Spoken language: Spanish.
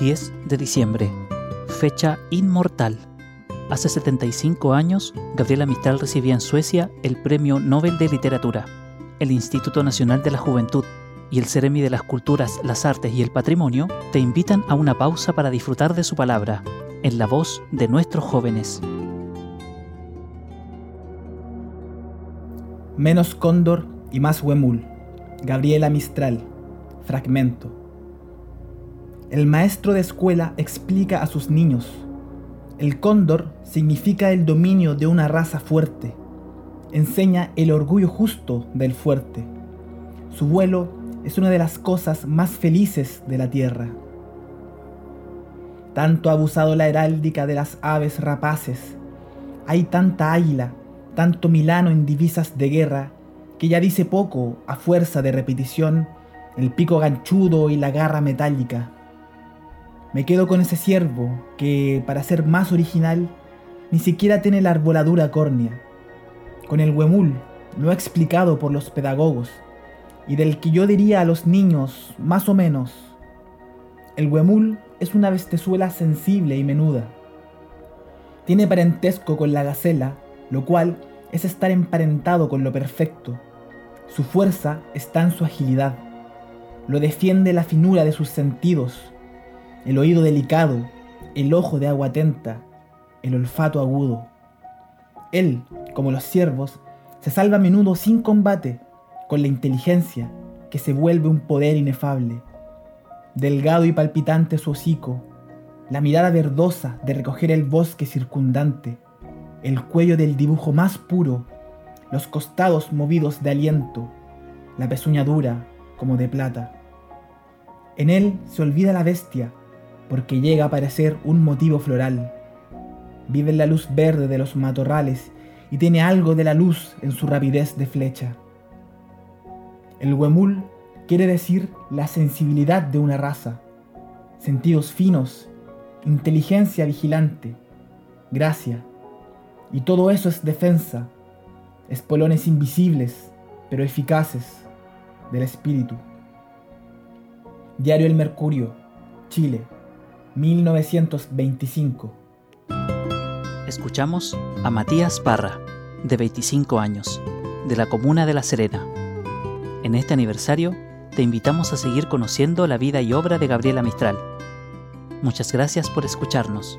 10 de diciembre, fecha inmortal. Hace 75 años, Gabriela Mistral recibía en Suecia el Premio Nobel de Literatura. El Instituto Nacional de la Juventud y el Ceremi de las Culturas, las Artes y el Patrimonio te invitan a una pausa para disfrutar de su palabra, en la voz de nuestros jóvenes. Menos cóndor y más huemul. Gabriela Mistral. Fragmento. El maestro de escuela explica a sus niños. El cóndor significa el dominio de una raza fuerte. Enseña el orgullo justo del fuerte. Su vuelo es una de las cosas más felices de la tierra. Tanto ha abusado la heráldica de las aves rapaces. Hay tanta águila, tanto milano en divisas de guerra, que ya dice poco a fuerza de repetición el pico ganchudo y la garra metálica. Me quedo con ese ciervo que, para ser más original, ni siquiera tiene la arboladura córnea. Con el huemul, no explicado por los pedagogos, y del que yo diría a los niños, más o menos. El huemul es una bestezuela sensible y menuda. Tiene parentesco con la gacela, lo cual es estar emparentado con lo perfecto. Su fuerza está en su agilidad. Lo defiende la finura de sus sentidos, el oído delicado, el ojo de agua atenta, el olfato agudo. Él, como los ciervos, se salva a menudo sin combate, con la inteligencia que se vuelve un poder inefable. Delgado y palpitante su hocico, la mirada verdosa de recoger el bosque circundante, el cuello del dibujo más puro, los costados movidos de aliento, la pezuña dura como de plata. En él se olvida la bestia, porque llega a parecer un motivo floral. Vive en la luz verde de los matorrales y tiene algo de la luz en su rapidez de flecha. El huemul quiere decir la sensibilidad de una raza, sentidos finos, inteligencia vigilante, gracia, y todo eso es defensa, espolones invisibles, pero eficaces, del espíritu. Diario El Mercurio, Chile, 1925. Escuchamos a Matías Parra, de 25 años, de la comuna de La Serena. En este aniversario, te invitamos a seguir conociendo la vida y obra de Gabriela Mistral. Muchas gracias por escucharnos.